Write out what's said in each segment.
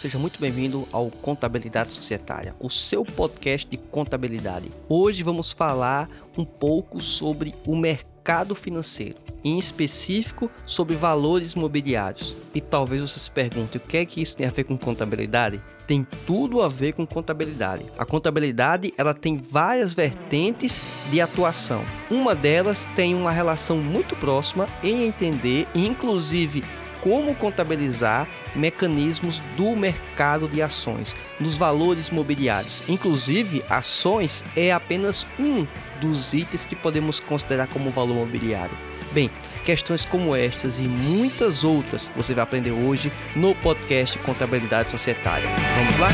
Seja muito bem-vindo ao Contabilidade Societária, o seu podcast de contabilidade. Hoje vamos falar um pouco sobre o mercado financeiro, em específico sobre valores mobiliários. E talvez você se pergunte o que é que isso tem a ver com contabilidade? Tem tudo a ver com contabilidade. A contabilidade ela tem várias vertentes de atuação. Uma delas tem uma relação muito próxima em entender, inclusive como contabilizar mecanismos do mercado de ações, dos valores mobiliários. Inclusive, ações é apenas um dos itens que podemos considerar como valor mobiliário. Bem, questões como estas e muitas outras você vai aprender hoje no podcast Contabilidade Societária. Vamos lá?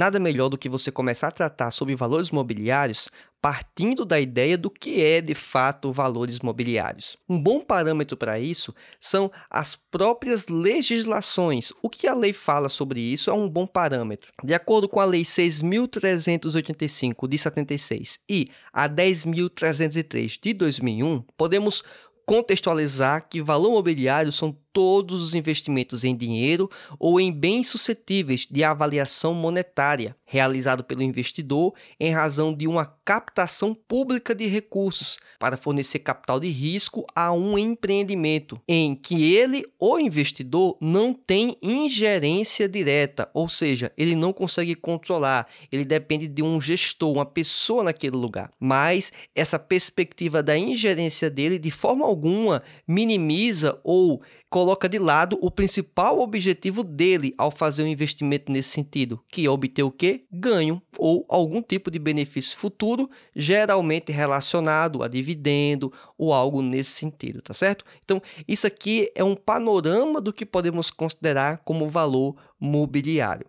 Nada melhor do que você começar a tratar sobre valores mobiliários partindo da ideia do que é de fato valores mobiliários. Um bom parâmetro para isso são as próprias legislações. O que a lei fala sobre isso é um bom parâmetro. De acordo com a Lei 6.385 de 76 e a 10.303 de 2001, podemos contextualizar que valor mobiliário são todos os investimentos em dinheiro ou em bens suscetíveis de avaliação monetária realizado pelo investidor em razão de uma captação pública de recursos para fornecer capital de risco a um empreendimento em que ele, o investidor, não tem ingerência direta, ou seja, ele não consegue controlar, ele depende de um gestor, uma pessoa naquele lugar. Mas essa perspectiva da ingerência dele de forma alguma minimiza ou coloca de lado o principal objetivo dele ao fazer um investimento nesse sentido, que é obter o quê? Ganho ou algum tipo de benefício futuro, geralmente relacionado a dividendo ou algo nesse sentido, tá certo? Então, isso aqui é um panorama do que podemos considerar como valor mobiliário.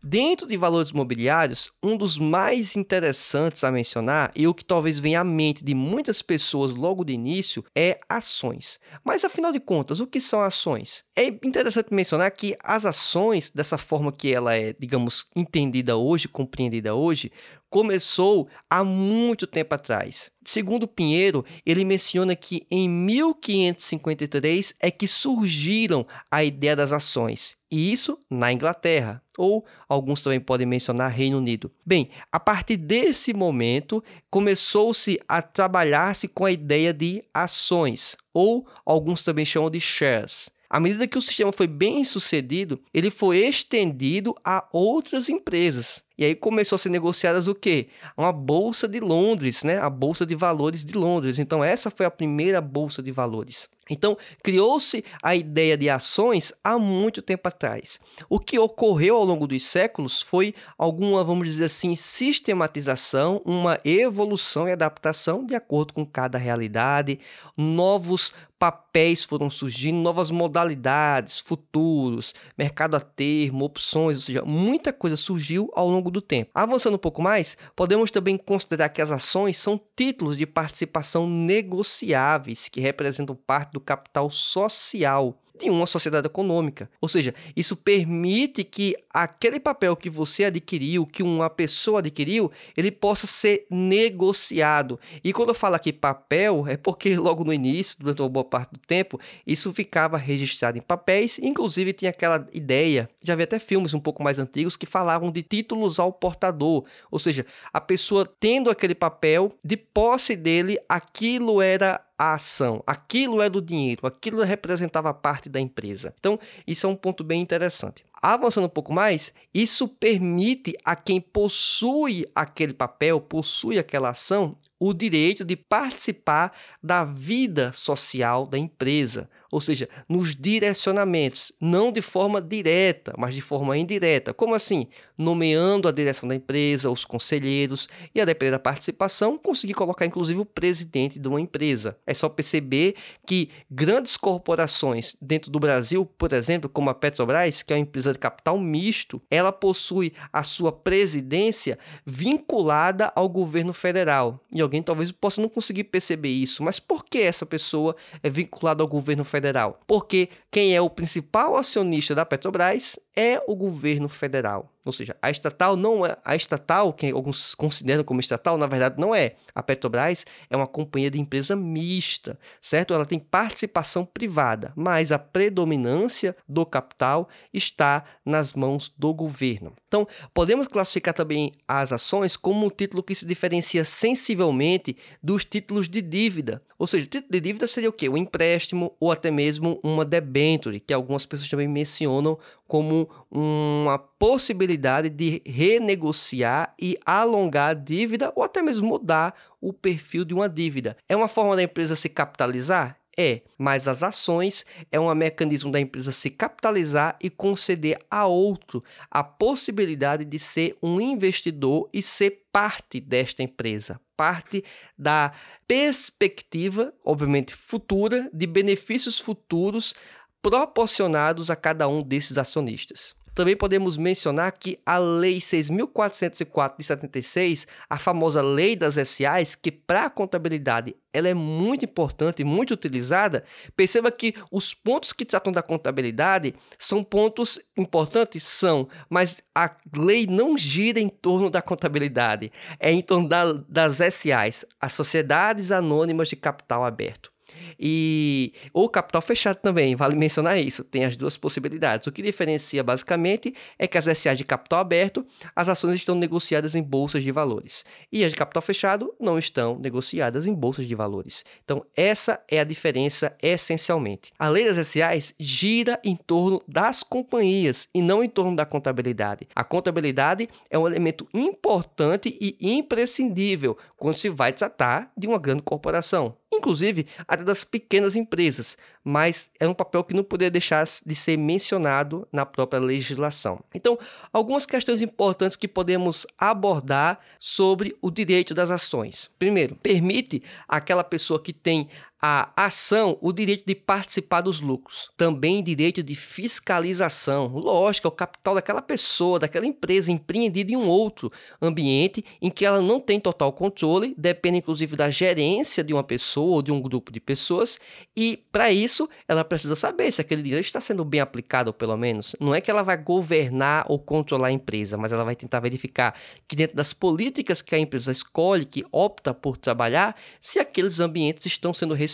Dentro de valores mobiliários, um dos mais interessantes a mencionar e o que talvez venha à mente de muitas pessoas logo de início é ações. Mas afinal de contas, o que são ações? É interessante mencionar que as ações, dessa forma que ela é, digamos, entendida hoje, compreendida hoje, começou há muito tempo atrás. Segundo Pinheiro, ele menciona que em 1553 é que surgiram a ideia das ações, e isso na Inglaterra, ou alguns também podem mencionar Reino Unido. Bem, a partir desse momento começou-se a trabalhar-se com a ideia de ações, ou alguns também chamam de shares. À medida que o sistema foi bem sucedido, ele foi estendido a outras empresas. E aí começou a ser negociadas o quê? Uma bolsa de Londres, né? A bolsa de valores de Londres. Então essa foi a primeira bolsa de valores. Então, criou-se a ideia de ações há muito tempo atrás. O que ocorreu ao longo dos séculos foi alguma, vamos dizer assim, sistematização, uma evolução e adaptação de acordo com cada realidade, novos papéis foram surgindo, novas modalidades, futuros, mercado a termo, opções, ou seja, muita coisa surgiu ao longo do tempo. Avançando um pouco mais, podemos também considerar que as ações são títulos de participação negociáveis que representam parte do capital social de uma sociedade econômica. Ou seja, isso permite que aquele papel que você adquiriu, que uma pessoa adquiriu, ele possa ser negociado. E quando eu falo aqui papel, é porque logo no início, durante uma boa parte do tempo, isso ficava registrado em papéis, inclusive tinha aquela ideia, já vi até filmes um pouco mais antigos que falavam de títulos ao portador, ou seja, a pessoa tendo aquele papel, de posse dele, aquilo era a ação, aquilo é do dinheiro, aquilo representava parte da empresa. Então, isso é um ponto bem interessante. Avançando um pouco mais, isso permite a quem possui aquele papel, possui aquela ação, o direito de participar da vida social da empresa, ou seja, nos direcionamentos, não de forma direta, mas de forma indireta. Como assim? Nomeando a direção da empresa, os conselheiros e, a depender da participação, conseguir colocar inclusive o presidente de uma empresa. É só perceber que grandes corporações dentro do Brasil, por exemplo, como a Petrobras, que é uma empresa de capital misto, ela possui a sua presidência vinculada ao governo federal. E alguém talvez possa não conseguir perceber isso, mas por que essa pessoa é vinculada ao governo federal? porque quem é o principal acionista da Petrobras é o governo federal. Ou seja, a estatal não é a estatal, que alguns consideram como estatal, na verdade não é. A Petrobras é uma companhia de empresa mista, certo? Ela tem participação privada, mas a predominância do capital está nas mãos do governo. Então, podemos classificar também as ações como um título que se diferencia sensivelmente dos títulos de dívida. Ou seja, o título de dívida seria o quê? Um empréstimo ou até mesmo uma debenture, que algumas pessoas também mencionam como uma possibilidade de renegociar e alongar a dívida ou até mesmo mudar o perfil de uma dívida. É uma forma da empresa se capitalizar? É, mas as ações é um mecanismo da empresa se capitalizar e conceder a outro a possibilidade de ser um investidor e ser parte desta empresa, parte da perspectiva, obviamente futura, de benefícios futuros proporcionados a cada um desses acionistas. Também podemos mencionar que a Lei 6.404 de 76, a famosa Lei das SAs, que para a contabilidade ela é muito importante e muito utilizada, perceba que os pontos que tratam da contabilidade são pontos importantes, são, mas a lei não gira em torno da contabilidade, é em torno da, das SAs, as Sociedades Anônimas de Capital Aberto. E ou capital fechado também, vale mencionar isso, tem as duas possibilidades. O que diferencia basicamente é que as SA de capital aberto, as ações estão negociadas em bolsas de valores, e as de capital fechado não estão negociadas em bolsas de valores. Então, essa é a diferença essencialmente. A lei das SAs gira em torno das companhias e não em torno da contabilidade. A contabilidade é um elemento importante e imprescindível quando se vai tratar de uma grande corporação inclusive até das pequenas empresas, mas é um papel que não poderia deixar de ser mencionado na própria legislação. Então, algumas questões importantes que podemos abordar sobre o direito das ações. Primeiro, permite aquela pessoa que tem a ação o direito de participar dos lucros, também direito de fiscalização. Lógico, é o capital daquela pessoa, daquela empresa empreendida em um outro ambiente em que ela não tem total controle, depende inclusive da gerência de uma pessoa ou de um grupo de pessoas, e para isso ela precisa saber se aquele dinheiro está sendo bem aplicado, pelo menos. Não é que ela vai governar ou controlar a empresa, mas ela vai tentar verificar que dentro das políticas que a empresa escolhe, que opta por trabalhar, se aqueles ambientes estão sendo respeitados,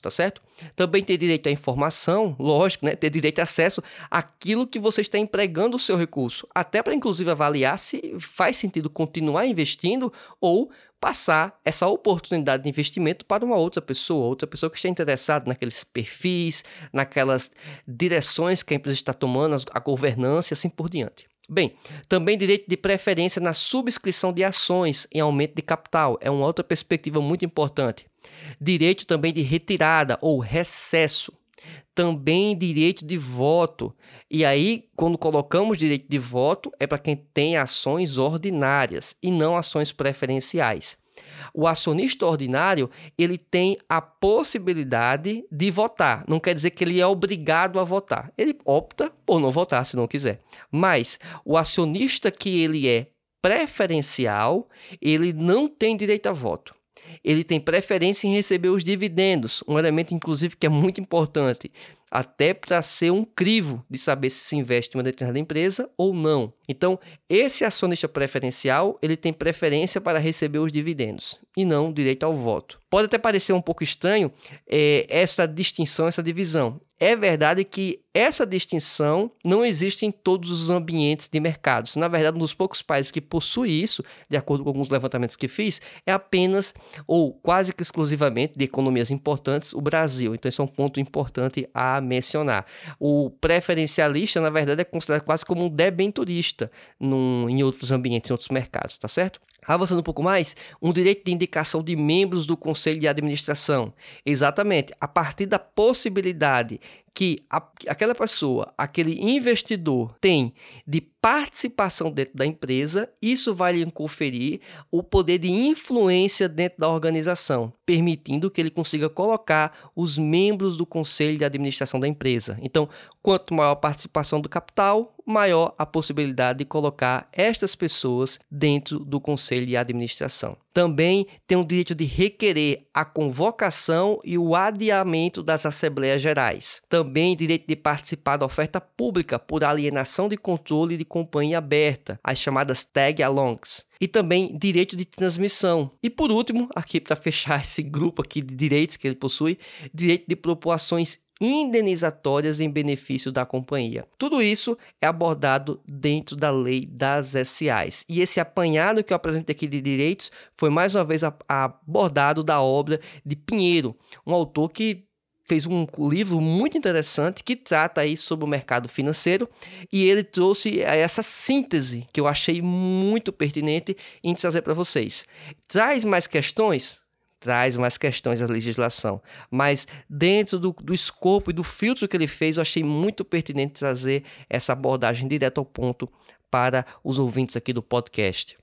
tá certo? Também ter direito à informação, lógico, né? Ter direito a acesso àquilo que você está empregando o seu recurso, até para inclusive avaliar se faz sentido continuar investindo ou passar essa oportunidade de investimento para uma outra pessoa, outra pessoa que está interessada naqueles perfis, naquelas direções que a empresa está tomando, a governança e assim por diante. Bem, também direito de preferência na subscrição de ações em aumento de capital é uma outra perspectiva muito importante. Direito também de retirada ou recesso. Também direito de voto. E aí, quando colocamos direito de voto, é para quem tem ações ordinárias e não ações preferenciais. O acionista ordinário, ele tem a possibilidade de votar. Não quer dizer que ele é obrigado a votar. Ele opta por não votar se não quiser. Mas o acionista que ele é preferencial, ele não tem direito a voto ele tem preferência em receber os dividendos, um elemento inclusive que é muito importante até para ser um crivo de saber se se investe em uma determinada empresa ou não. Então, esse acionista preferencial, ele tem preferência para receber os dividendos e não direito ao voto. Pode até parecer um pouco estranho é, essa distinção, essa divisão. É verdade que essa distinção não existe em todos os ambientes de mercados. Na verdade, um dos poucos países que possui isso, de acordo com alguns levantamentos que fiz, é apenas ou quase que exclusivamente de economias importantes, o Brasil. Então, esse é um ponto importante a mencionar. O preferencialista, na verdade, é considerado quase como um debenturista num, em outros ambientes, em outros mercados, tá certo? Avançando um pouco mais, um direito de indicação de membros do conselho de administração. Exatamente, a partir da possibilidade que a, aquela pessoa, aquele investidor tem de participação dentro da empresa, isso vai lhe conferir o poder de influência dentro da organização, permitindo que ele consiga colocar os membros do conselho de administração da empresa. Então, quanto maior a participação do capital, maior a possibilidade de colocar estas pessoas dentro do conselho de administração. Também tem o direito de requerer a convocação e o adiamento das assembleias gerais. Também direito de participar da oferta pública por alienação de controle de companhia aberta, as chamadas tag-alongs e também direito de transmissão. E por último, aqui para fechar esse grupo aqui de direitos que ele possui, direito de propor ações indenizatórias em benefício da companhia. Tudo isso é abordado dentro da lei das SAs. E esse apanhado que eu apresentei aqui de direitos foi mais uma vez abordado da obra de Pinheiro, um autor que fez um livro muito interessante que trata aí sobre o mercado financeiro e ele trouxe essa síntese que eu achei muito pertinente em trazer para vocês. Traz mais questões? traz mais questões à legislação. Mas dentro do, do escopo e do filtro que ele fez, eu achei muito pertinente trazer essa abordagem direto ao ponto para os ouvintes aqui do podcast.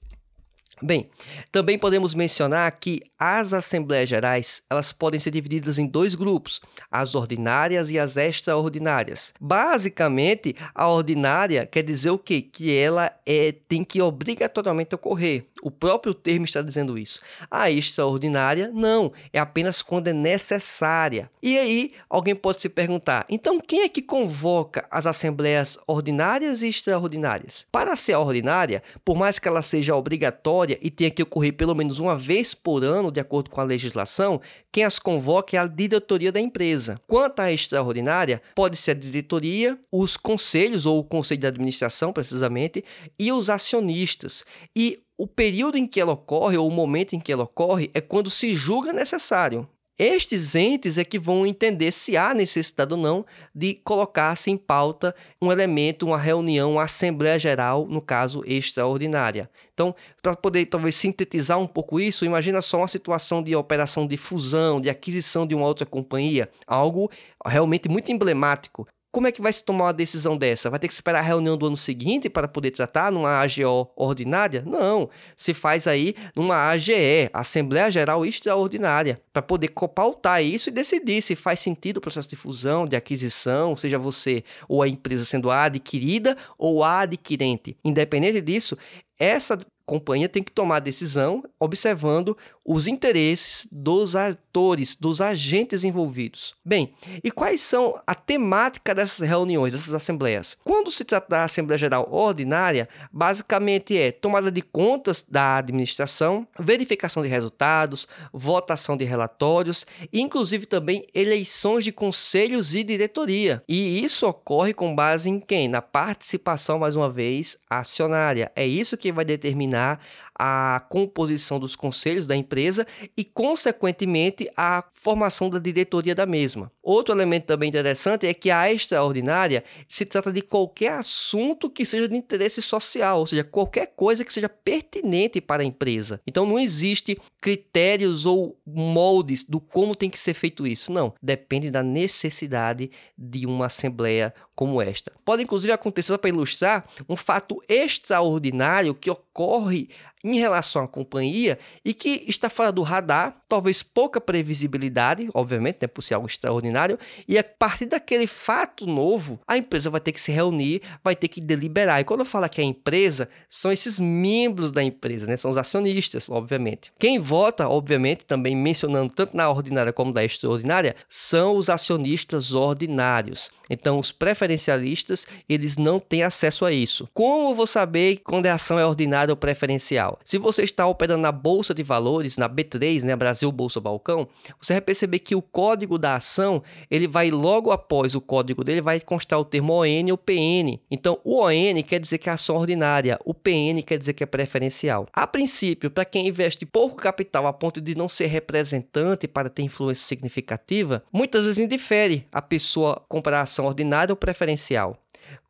Bem, também podemos mencionar que as assembleias gerais, elas podem ser divididas em dois grupos, as ordinárias e as extraordinárias. Basicamente, a ordinária quer dizer o quê? Que ela é, tem que obrigatoriamente ocorrer. O próprio termo está dizendo isso. A extraordinária, não, é apenas quando é necessária. E aí, alguém pode se perguntar: então quem é que convoca as assembleias ordinárias e extraordinárias? Para ser ordinária, por mais que ela seja obrigatória e tenha que ocorrer pelo menos uma vez por ano, de acordo com a legislação, quem as convoca é a diretoria da empresa. Quanto à extraordinária, pode ser a diretoria, os conselhos ou o conselho de administração, precisamente, e os acionistas. E o período em que ela ocorre, ou o momento em que ela ocorre, é quando se julga necessário. Estes entes é que vão entender se há necessidade ou não de colocar-se em pauta um elemento, uma reunião, uma Assembleia Geral, no caso extraordinária. Então, para poder talvez sintetizar um pouco isso, imagina só uma situação de operação de fusão, de aquisição de uma outra companhia, algo realmente muito emblemático. Como é que vai se tomar uma decisão dessa? Vai ter que esperar a reunião do ano seguinte para poder tratar numa AGO ordinária? Não. Se faz aí numa AGE, Assembleia Geral Extraordinária, para poder pautar isso e decidir se faz sentido o processo de fusão, de aquisição, seja você ou a empresa sendo a adquirida ou a adquirente. Independente disso, essa companhia tem que tomar a decisão observando os interesses dos atores, dos agentes envolvidos. Bem, e quais são a temática dessas reuniões, dessas assembleias? Quando se trata da Assembleia Geral Ordinária, basicamente é tomada de contas da administração, verificação de resultados, votação de relatórios, inclusive também eleições de conselhos e diretoria. E isso ocorre com base em quem? Na participação, mais uma vez, acionária. É isso que vai determinar a composição dos conselhos da empresa e, consequentemente, a formação da diretoria da mesma. Outro elemento também interessante é que a extraordinária se trata de qualquer assunto que seja de interesse social, ou seja, qualquer coisa que seja pertinente para a empresa. Então não existe critérios ou moldes do como tem que ser feito isso. Não, depende da necessidade de uma assembleia como esta. Pode inclusive acontecer para ilustrar um fato extraordinário que ocorre em relação à companhia e que está fora do radar, talvez pouca previsibilidade, obviamente, né, por ser algo extraordinário, e a partir daquele fato novo, a empresa vai ter que se reunir, vai ter que deliberar. E quando eu falo que a empresa, são esses membros da empresa, né, são os acionistas, obviamente. Quem vota, obviamente, também mencionando tanto na ordinária como na extraordinária, são os acionistas ordinários. Então, os preferencialistas, eles não têm acesso a isso. Como eu vou saber quando a ação é ordinária ou preferencial? Se você está operando na Bolsa de Valores, na B3, né, Brasil Bolsa Balcão, você vai perceber que o código da ação, ele vai logo após o código dele, vai constar o termo ON ou PN. Então, o ON quer dizer que é ação ordinária, o PN quer dizer que é preferencial. A princípio, para quem investe pouco capital a ponto de não ser representante para ter influência significativa, muitas vezes indifere a pessoa comprar ação ordinária ou preferencial.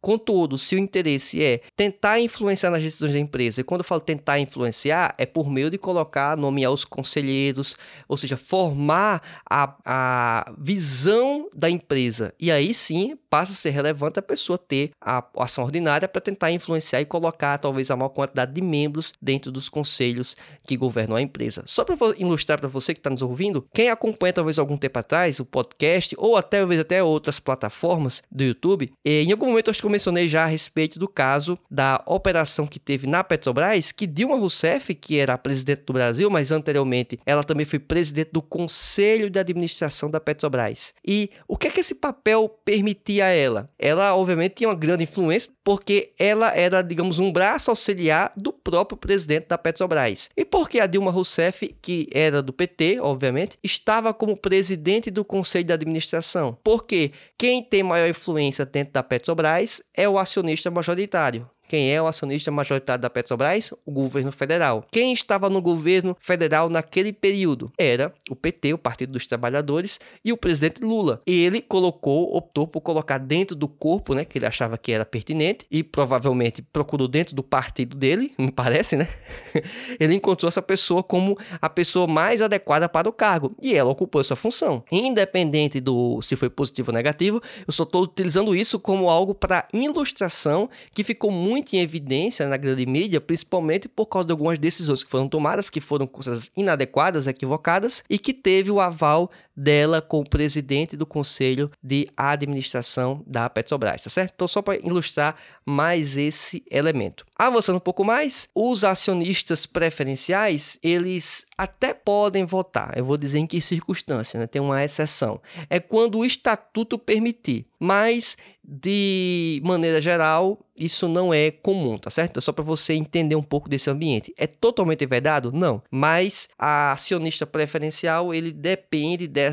Contudo, se o interesse é tentar influenciar nas decisões da empresa, e quando eu falo tentar influenciar, é por meio de colocar, nomear os conselheiros, ou seja, formar a, a visão da empresa. E aí sim passa a ser relevante a pessoa ter a ação ordinária para tentar influenciar e colocar talvez a maior quantidade de membros dentro dos conselhos que governam a empresa. Só para ilustrar para você que está nos ouvindo, quem acompanha talvez algum tempo atrás o podcast, ou até talvez até outras plataformas do YouTube, eh, em algum momento acho que eu mencionei já a respeito do caso da operação que teve na Petrobras, que Dilma Rousseff, que era a presidente do Brasil, mas anteriormente ela também foi presidente do Conselho de Administração da Petrobras. E o que é que esse papel permitia a ela? Ela, obviamente, tinha uma grande influência, porque ela era, digamos, um braço auxiliar do próprio presidente da Petrobras. E porque a Dilma Rousseff, que era do PT, obviamente, estava como presidente do Conselho de Administração. Porque quem tem maior influência dentro da Petrobras é o acionista majoritário. Quem é o acionista majoritário da Petrobras? O governo federal. Quem estava no governo federal naquele período? Era o PT, o Partido dos Trabalhadores, e o presidente Lula. Ele colocou, optou por colocar dentro do corpo, né, que ele achava que era pertinente, e provavelmente procurou dentro do partido dele, me parece, né? ele encontrou essa pessoa como a pessoa mais adequada para o cargo, e ela ocupou essa função. Independente do se foi positivo ou negativo, eu só estou utilizando isso como algo para ilustração que ficou muito muito em evidência na grande mídia, principalmente por causa de algumas decisões que foram tomadas, que foram coisas inadequadas, equivocadas, e que teve o aval dela com o presidente do conselho de administração da Petrobras, tá certo? Então, só para ilustrar mais esse elemento. Avançando um pouco mais, os acionistas preferenciais, eles até podem votar. Eu vou dizer em que circunstância, né? Tem uma exceção. É quando o estatuto permitir, mas de maneira geral, isso não é comum, tá certo? É só para você entender um pouco desse ambiente. É totalmente vedado? Não. Mas a acionista preferencial, ele depende dessa,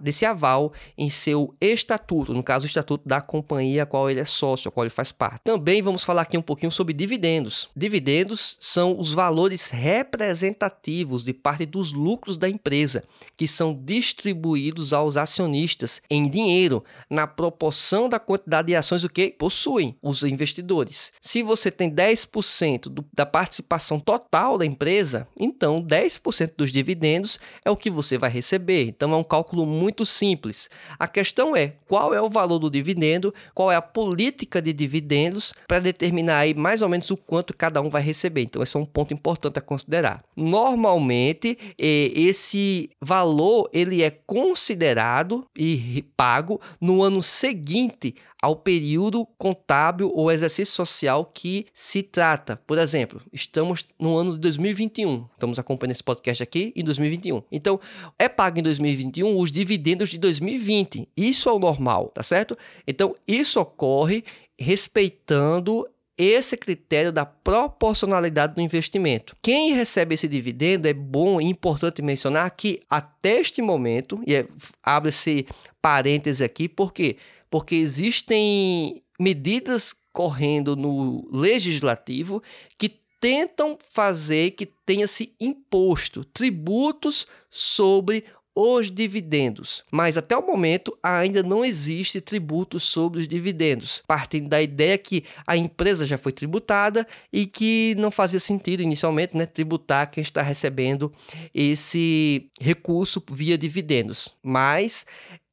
desse aval em seu estatuto, no caso, o estatuto da companhia a qual ele é sócio, a qual ele faz parte. Também vamos falar aqui um pouquinho sobre dividendos. Dividendos são os valores representativos de parte dos lucros da empresa, que são distribuídos aos acionistas em dinheiro, na proporção da quantidade de ações que possuem os investidores. Se você tem 10% do, da participação total da empresa, então 10% dos dividendos é o que você vai receber. Então é um cálculo muito simples. A questão é qual é o valor do dividendo, qual é a política de dividendos para determinar aí mais ou menos o quanto cada um vai receber. Então esse é um ponto importante a considerar. Normalmente esse valor ele é considerado e pago no ano seguinte ao período contábil ou exercício social que se trata. Por exemplo, estamos no ano de 2021, estamos acompanhando esse podcast aqui em 2021. Então, é pago em 2021 os dividendos de 2020. Isso é o normal, tá certo? Então, isso ocorre respeitando esse critério da proporcionalidade do investimento. Quem recebe esse dividendo é bom e importante mencionar que até este momento, e é, abre-se parêntese aqui, porque quê? Porque existem medidas correndo no legislativo que tentam fazer que tenha-se imposto tributos sobre os dividendos. Mas até o momento ainda não existe tributo sobre os dividendos, partindo da ideia que a empresa já foi tributada e que não fazia sentido inicialmente né, tributar quem está recebendo esse recurso via dividendos. Mas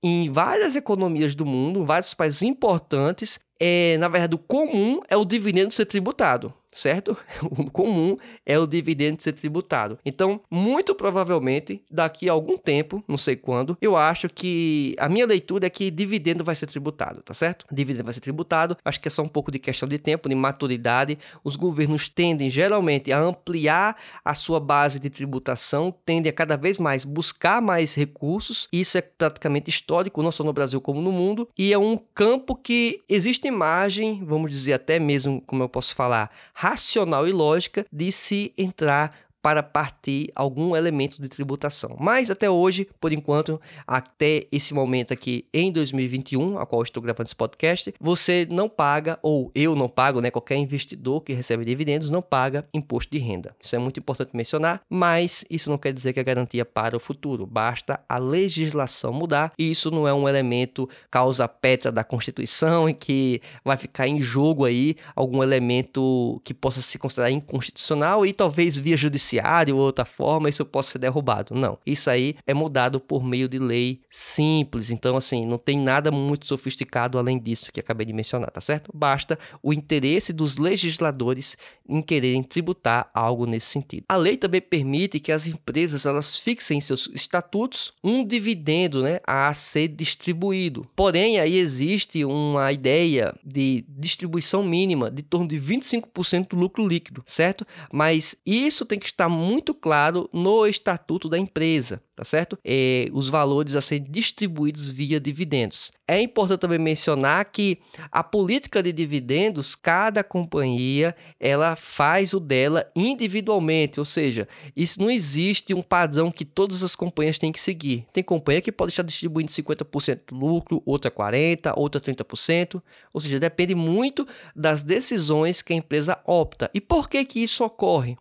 em várias economias do mundo, vários países importantes, é, na verdade, o comum é o dividendo ser tributado certo? O comum é o dividendo ser tributado. Então, muito provavelmente, daqui a algum tempo, não sei quando, eu acho que a minha leitura é que dividendo vai ser tributado, tá certo? Dividendo vai ser tributado. Acho que é só um pouco de questão de tempo, de maturidade. Os governos tendem geralmente a ampliar a sua base de tributação, tendem a cada vez mais buscar mais recursos. Isso é praticamente histórico, não só no Brasil como no mundo, e é um campo que existe margem, vamos dizer até mesmo, como eu posso falar, racional e lógica de se entrar para partir algum elemento de tributação. Mas até hoje, por enquanto, até esse momento aqui em 2021, a qual estou gravando esse podcast, você não paga, ou eu não pago, né? Qualquer investidor que recebe dividendos não paga imposto de renda. Isso é muito importante mencionar, mas isso não quer dizer que é garantia para o futuro. Basta a legislação mudar e isso não é um elemento causa pétrea da Constituição e que vai ficar em jogo aí algum elemento que possa se considerar inconstitucional e talvez via judicial judiciário ou outra forma isso possa ser derrubado. Não. Isso aí é mudado por meio de lei simples. Então, assim, não tem nada muito sofisticado além disso que acabei de mencionar, tá certo? Basta o interesse dos legisladores em quererem tributar algo nesse sentido. A lei também permite que as empresas elas fixem em seus estatutos um dividendo, né, a ser distribuído. Porém, aí existe uma ideia de distribuição mínima de torno de 25% do lucro líquido, certo? Mas isso tem que estar está muito claro no estatuto da empresa, tá certo? É, os valores a serem distribuídos via dividendos. É importante também mencionar que a política de dividendos, cada companhia ela faz o dela individualmente, ou seja, isso não existe um padrão que todas as companhias têm que seguir. Tem companhia que pode estar distribuindo 50% do lucro, outra 40%, outra 30%, ou seja, depende muito das decisões que a empresa opta. E por que que isso ocorre?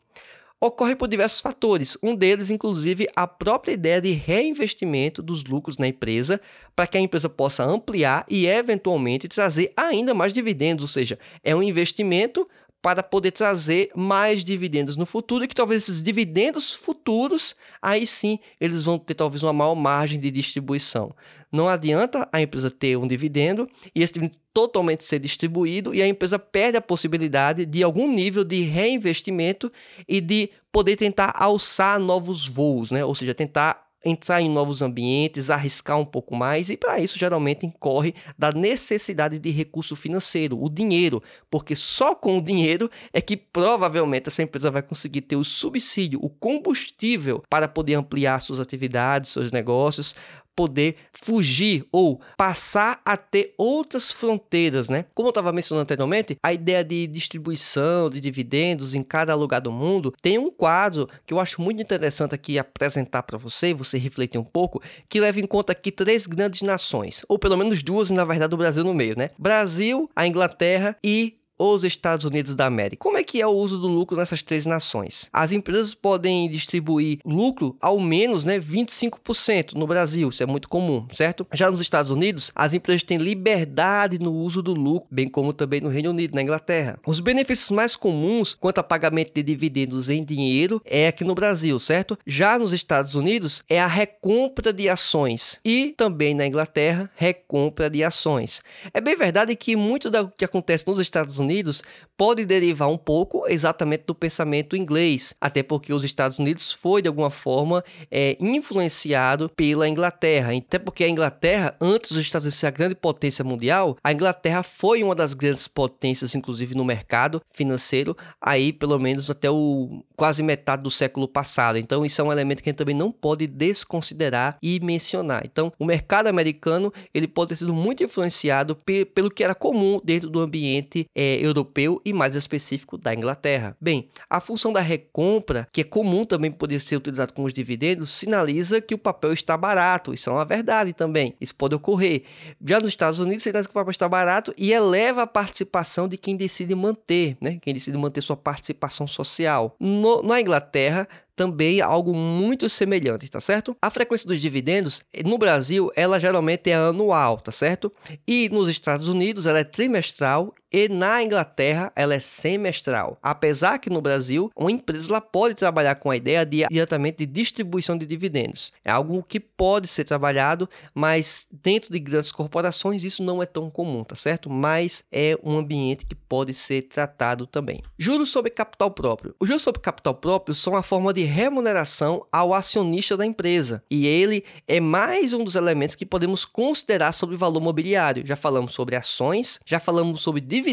Ocorre por diversos fatores. Um deles, inclusive, a própria ideia de reinvestimento dos lucros na empresa, para que a empresa possa ampliar e, eventualmente, trazer ainda mais dividendos. Ou seja, é um investimento para poder trazer mais dividendos no futuro e que talvez esses dividendos futuros, aí sim, eles vão ter talvez uma maior margem de distribuição. Não adianta a empresa ter um dividendo e esse dividendo totalmente ser distribuído e a empresa perde a possibilidade de algum nível de reinvestimento e de poder tentar alçar novos voos, né? Ou seja, tentar entrar em novos ambientes, arriscar um pouco mais, e para isso geralmente incorre da necessidade de recurso financeiro, o dinheiro, porque só com o dinheiro é que provavelmente essa empresa vai conseguir ter o subsídio, o combustível para poder ampliar suas atividades, seus negócios, poder fugir ou passar a ter outras fronteiras, né? Como eu estava mencionando anteriormente, a ideia de distribuição de dividendos em cada lugar do mundo tem um quadro que eu acho muito interessante aqui apresentar para você, você refletir um pouco, que leva em conta aqui três grandes nações, ou pelo menos duas, na verdade o Brasil no meio, né? Brasil, a Inglaterra e os Estados Unidos da América. Como é que é o uso do lucro nessas três nações? As empresas podem distribuir lucro ao menos né, 25% no Brasil, isso é muito comum, certo? Já nos Estados Unidos, as empresas têm liberdade no uso do lucro, bem como também no Reino Unido, na Inglaterra. Os benefícios mais comuns quanto a pagamento de dividendos em dinheiro é aqui no Brasil, certo? Já nos Estados Unidos é a recompra de ações e também na Inglaterra, recompra de ações. É bem verdade que muito do que acontece nos Estados Unidos Unidos pode derivar um pouco exatamente do pensamento inglês, até porque os Estados Unidos foi de alguma forma é, influenciado pela Inglaterra, até porque a Inglaterra, antes dos Estados Unidos ser a grande potência mundial, a Inglaterra foi uma das grandes potências, inclusive no mercado financeiro, aí pelo menos até o quase metade do século passado. Então isso é um elemento que a gente também não pode desconsiderar e mencionar. Então o mercado americano ele pode ter sido muito influenciado pelo que era comum dentro do ambiente é, europeu e mais específico da Inglaterra. Bem, a função da recompra, que é comum também poder ser utilizado com os dividendos, sinaliza que o papel está barato. Isso é uma verdade também. Isso pode ocorrer. Já nos Estados Unidos, sinaliza que o papel está barato e eleva a participação de quem decide manter, né? Quem decide manter sua participação social. No, na Inglaterra, também algo muito semelhante, tá certo? A frequência dos dividendos no Brasil, ela geralmente é anual, tá certo? E nos Estados Unidos ela é trimestral e na Inglaterra ela é semestral. Apesar que no Brasil, uma empresa pode trabalhar com a ideia de adiantamento de distribuição de dividendos. É algo que pode ser trabalhado, mas dentro de grandes corporações isso não é tão comum, tá certo? Mas é um ambiente que pode ser tratado também. Juros sobre capital próprio. Os juros sobre capital próprio são a forma de remuneração ao acionista da empresa, e ele é mais um dos elementos que podemos considerar sobre valor mobiliário. Já falamos sobre ações, já falamos sobre dividendos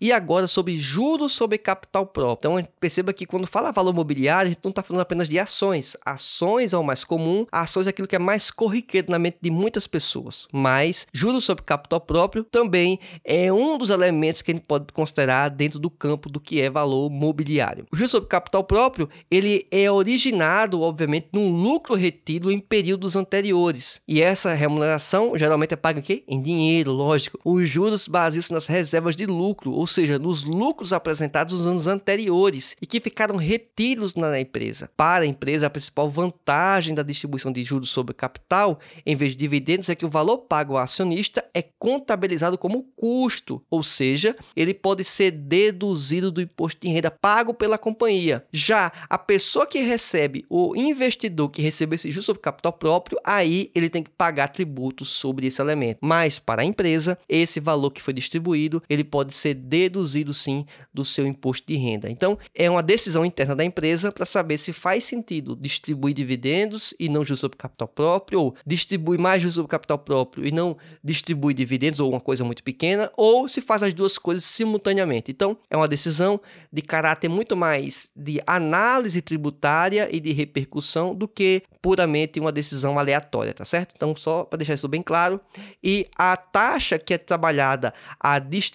e agora sobre juros sobre capital próprio. Então perceba que quando fala valor mobiliário, a gente não está falando apenas de ações. Ações é o mais comum, ações é aquilo que é mais corriqueiro na mente de muitas pessoas. Mas juros sobre capital próprio também é um dos elementos que a gente pode considerar dentro do campo do que é valor mobiliário. O juros sobre capital próprio, ele é originado, obviamente, num lucro retido em períodos anteriores. E essa remuneração geralmente é paga em? Em dinheiro, lógico. Os juros baseiam-se nas reservas de lucro, ou seja, nos lucros apresentados nos anos anteriores e que ficaram retidos na empresa. Para a empresa, a principal vantagem da distribuição de juros sobre capital, em vez de dividendos, é que o valor pago ao acionista é contabilizado como custo, ou seja, ele pode ser deduzido do imposto de renda pago pela companhia. Já a pessoa que recebe, o investidor que recebeu esse juros sobre capital próprio, aí ele tem que pagar tributos sobre esse elemento. Mas para a empresa, esse valor que foi distribuído, ele pode ser deduzido sim do seu imposto de renda. Então, é uma decisão interna da empresa para saber se faz sentido distribuir dividendos e não juros sobre capital próprio, ou distribuir mais juros sobre capital próprio e não distribuir dividendos ou uma coisa muito pequena, ou se faz as duas coisas simultaneamente. Então, é uma decisão de caráter muito mais de análise tributária e de repercussão do que puramente uma decisão aleatória, tá certo? Então, só para deixar isso bem claro. E a taxa que é trabalhada a distribuição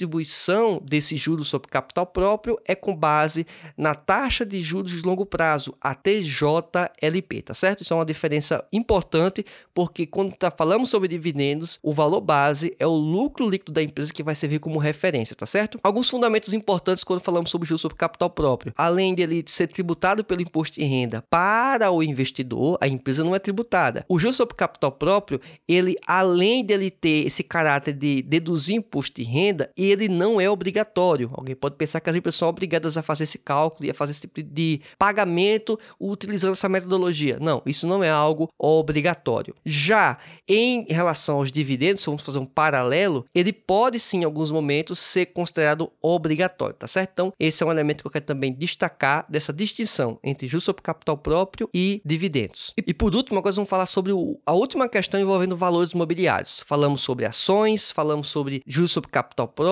desses juros sobre capital próprio é com base na taxa de juros de longo prazo, a TJLP, tá certo? Isso é uma diferença importante, porque quando tá, falamos sobre dividendos, o valor base é o lucro líquido da empresa que vai servir como referência, tá certo? Alguns fundamentos importantes quando falamos sobre juros sobre capital próprio. Além de ele ser tributado pelo imposto de renda para o investidor, a empresa não é tributada. O juros sobre capital próprio, ele além dele ter esse caráter de deduzir imposto de renda, ele não é obrigatório. Alguém pode pensar que as empresas são obrigadas a fazer esse cálculo e a fazer esse tipo de pagamento utilizando essa metodologia. Não, isso não é algo obrigatório. Já em relação aos dividendos, vamos fazer um paralelo, ele pode sim, em alguns momentos, ser considerado obrigatório, tá certo? Então, esse é um elemento que eu quero também destacar dessa distinção entre juros sobre capital próprio e dividendos. E, e por último, agora vamos falar sobre o, a última questão envolvendo valores imobiliários. Falamos sobre ações, falamos sobre juros sobre capital próprio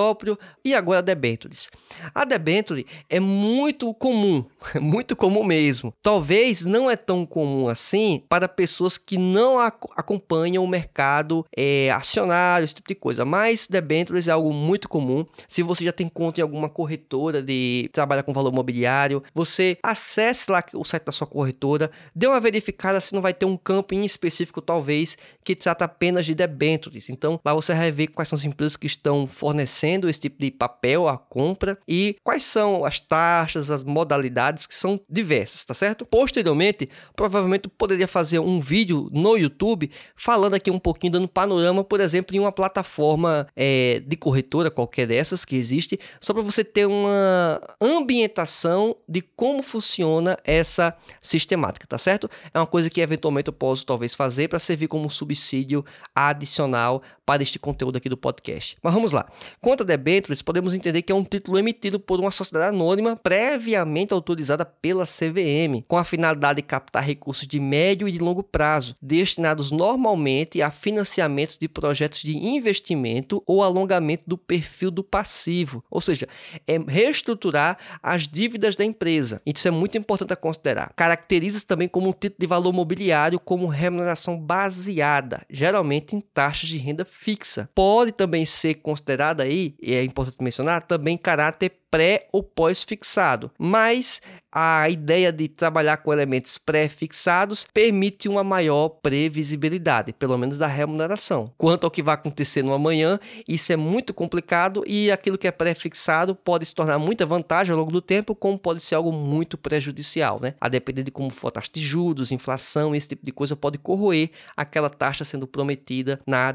e agora debêntures. A debenture é muito comum, muito comum mesmo. Talvez não é tão comum assim para pessoas que não ac acompanham o mercado é, acionário, esse tipo de coisa, mas debêntures é algo muito comum. Se você já tem conta em alguma corretora de trabalhar com valor imobiliário, você acesse lá o site da sua corretora, dê uma verificada se não vai ter um campo em específico, talvez, que trata apenas de debêntures. Então, lá você vai ver quais são as empresas que estão fornecendo esse tipo de papel à compra e quais são as taxas, as modalidades que são diversas, tá certo? Posteriormente, provavelmente poderia fazer um vídeo no YouTube falando aqui um pouquinho, dando panorama, por exemplo, em uma plataforma é, de corretora, qualquer dessas que existe, só para você ter uma ambientação de como funciona essa sistemática, tá certo? É uma coisa que eventualmente eu posso talvez fazer para servir como subsídio subsídio adicional para este conteúdo aqui do podcast. Mas vamos lá. Quanto a debêntures, podemos entender que é um título emitido por uma sociedade anônima previamente autorizada pela CVM, com a finalidade de captar recursos de médio e de longo prazo, destinados normalmente a financiamentos de projetos de investimento ou alongamento do perfil do passivo, ou seja, é reestruturar as dívidas da empresa. Isso é muito importante a considerar. Caracteriza também como um título de valor mobiliário como remuneração baseada geralmente em taxas de renda fixa. Pode também ser considerada aí, e é importante mencionar, também caráter pré ou pós-fixado, mas a ideia de trabalhar com elementos pré-fixados permite uma maior previsibilidade, pelo menos da remuneração. Quanto ao que vai acontecer no amanhã, isso é muito complicado e aquilo que é pré-fixado pode se tornar muita vantagem ao longo do tempo, como pode ser algo muito prejudicial, né? A depender de como for a taxa de juros, inflação, esse tipo de coisa pode corroer aquela taxa sendo prometida na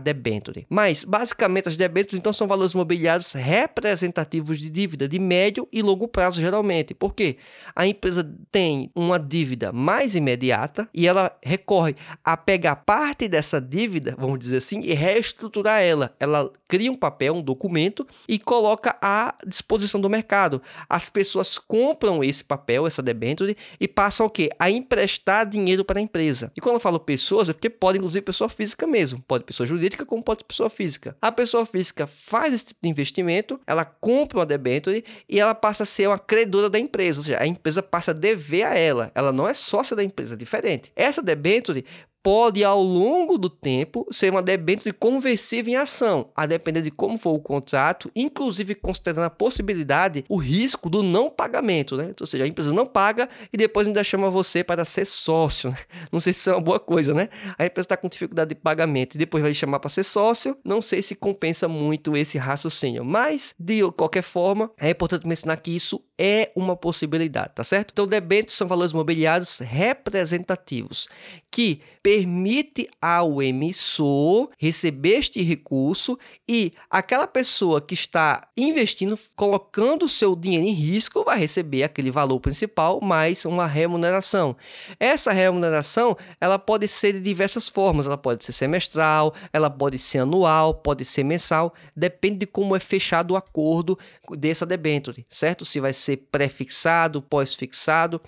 Mas, basicamente, as debêntures então são valores mobiliários representativos de dívida de médio e longo prazo, geralmente. Por quê? A empresa tem uma dívida mais imediata e ela recorre a pegar parte dessa dívida, vamos dizer assim, e reestruturar ela. Ela cria um papel, um documento e coloca à disposição do mercado. As pessoas compram esse papel, essa debenture e passam o quê? A emprestar dinheiro para a empresa. E quando eu falo pessoas, é porque pode inclusive pessoa física mesmo. Pode pessoa jurídica como pode pessoa física. A pessoa física faz esse tipo de investimento, ela compra uma debenture e ela passa a ser uma credora da empresa, ou seja, a empresa empresa passa a dever a ela. Ela não é sócia da empresa, é diferente. Essa debenture pode, ao longo do tempo, ser uma debênture conversível em ação, a depender de como for o contrato, inclusive considerando a possibilidade, o risco do não pagamento, né? Ou seja, a empresa não paga e depois ainda chama você para ser sócio. Né? Não sei se isso é uma boa coisa, né? A empresa está com dificuldade de pagamento e depois vai chamar para ser sócio, não sei se compensa muito esse raciocínio, mas de qualquer forma, é importante mencionar que isso é uma possibilidade, tá certo? Então, debêntures são valores mobiliários representativos que permite ao emissor receber este recurso e aquela pessoa que está investindo, colocando o seu dinheiro em risco, vai receber aquele valor principal mais uma remuneração. Essa remuneração, ela pode ser de diversas formas, ela pode ser semestral, ela pode ser anual, pode ser mensal, depende de como é fechado o acordo dessa debenture, certo? Se vai ser pré-fixado, pós-fixado.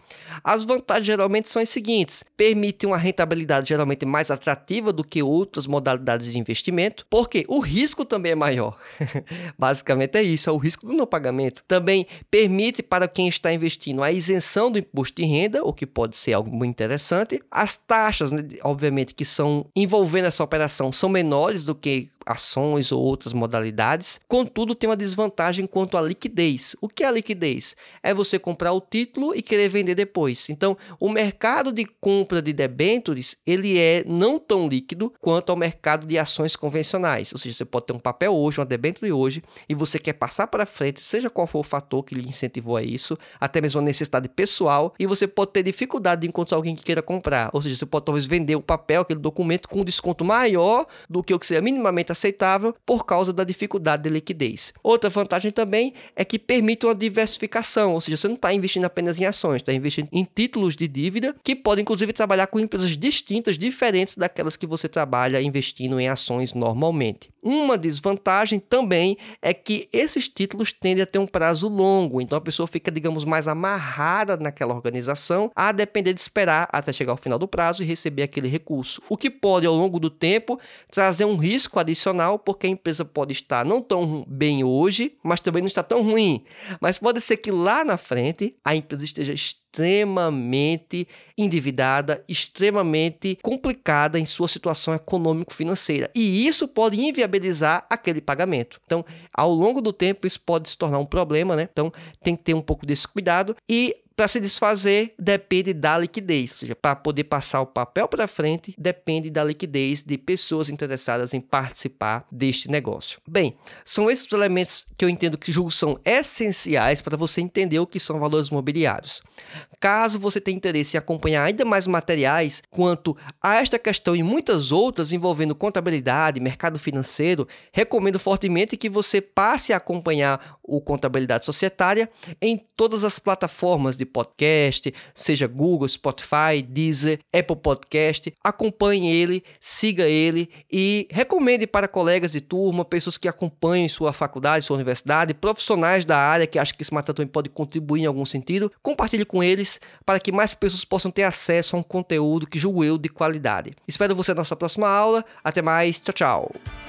As vantagens geralmente são as seguintes: permite uma rentabilidade geralmente mais atrativa do que outras modalidades de investimento, porque o risco também é maior. Basicamente é isso, é o risco do não pagamento. Também permite para quem está investindo a isenção do imposto de renda, o que pode ser algo muito interessante. As taxas, né, obviamente, que são envolvendo essa operação são menores do que ações ou outras modalidades. Contudo, tem uma desvantagem quanto à liquidez. O que é a liquidez? É você comprar o título e querer vender depois. Então, o mercado de compra de debentures, ele é não tão líquido quanto ao mercado de ações convencionais. Ou seja, você pode ter um papel hoje, uma debenture hoje, e você quer passar para frente, seja qual for o fator que lhe incentivou a isso, até mesmo a necessidade pessoal, e você pode ter dificuldade de encontrar alguém que queira comprar. Ou seja, você pode talvez vender o papel, aquele documento, com um desconto maior do que o que seria minimamente aceitável por causa da dificuldade de liquidez. Outra vantagem também é que permite uma diversificação, ou seja, você não está investindo apenas em ações, está investindo em títulos de dívida que podem inclusive trabalhar com empresas distintas, diferentes daquelas que você trabalha investindo em ações normalmente. Uma desvantagem também é que esses títulos tendem a ter um prazo longo, então a pessoa fica, digamos, mais amarrada naquela organização, a depender de esperar até chegar ao final do prazo e receber aquele recurso, o que pode, ao longo do tempo, trazer um risco adicional, porque a empresa pode estar não tão bem hoje, mas também não está tão ruim. Mas pode ser que lá na frente a empresa esteja endividada, extremamente complicada em sua situação econômico-financeira. E isso pode inviabilizar aquele pagamento. Então, ao longo do tempo, isso pode se tornar um problema, né? Então, tem que ter um pouco desse cuidado. E para se desfazer, depende da liquidez, ou seja, para poder passar o papel para frente, depende da liquidez de pessoas interessadas em participar deste negócio. Bem, são esses os elementos que eu entendo que julgo são essenciais para você entender o que são valores mobiliários. Caso você tenha interesse em acompanhar ainda mais materiais quanto a esta questão e muitas outras envolvendo contabilidade, mercado financeiro, recomendo fortemente que você passe a acompanhar o Contabilidade Societária em todas as plataformas de podcast, seja Google, Spotify, Deezer, Apple Podcast. Acompanhe ele, siga ele e recomende para colegas de turma, pessoas que acompanhem sua faculdade, sua universidade, profissionais da área que acham que esse material também pode contribuir em algum sentido. Compartilhe com eles para que mais pessoas possam ter acesso a um conteúdo que julgo eu de qualidade. Espero você na nossa próxima aula. Até mais. Tchau, tchau.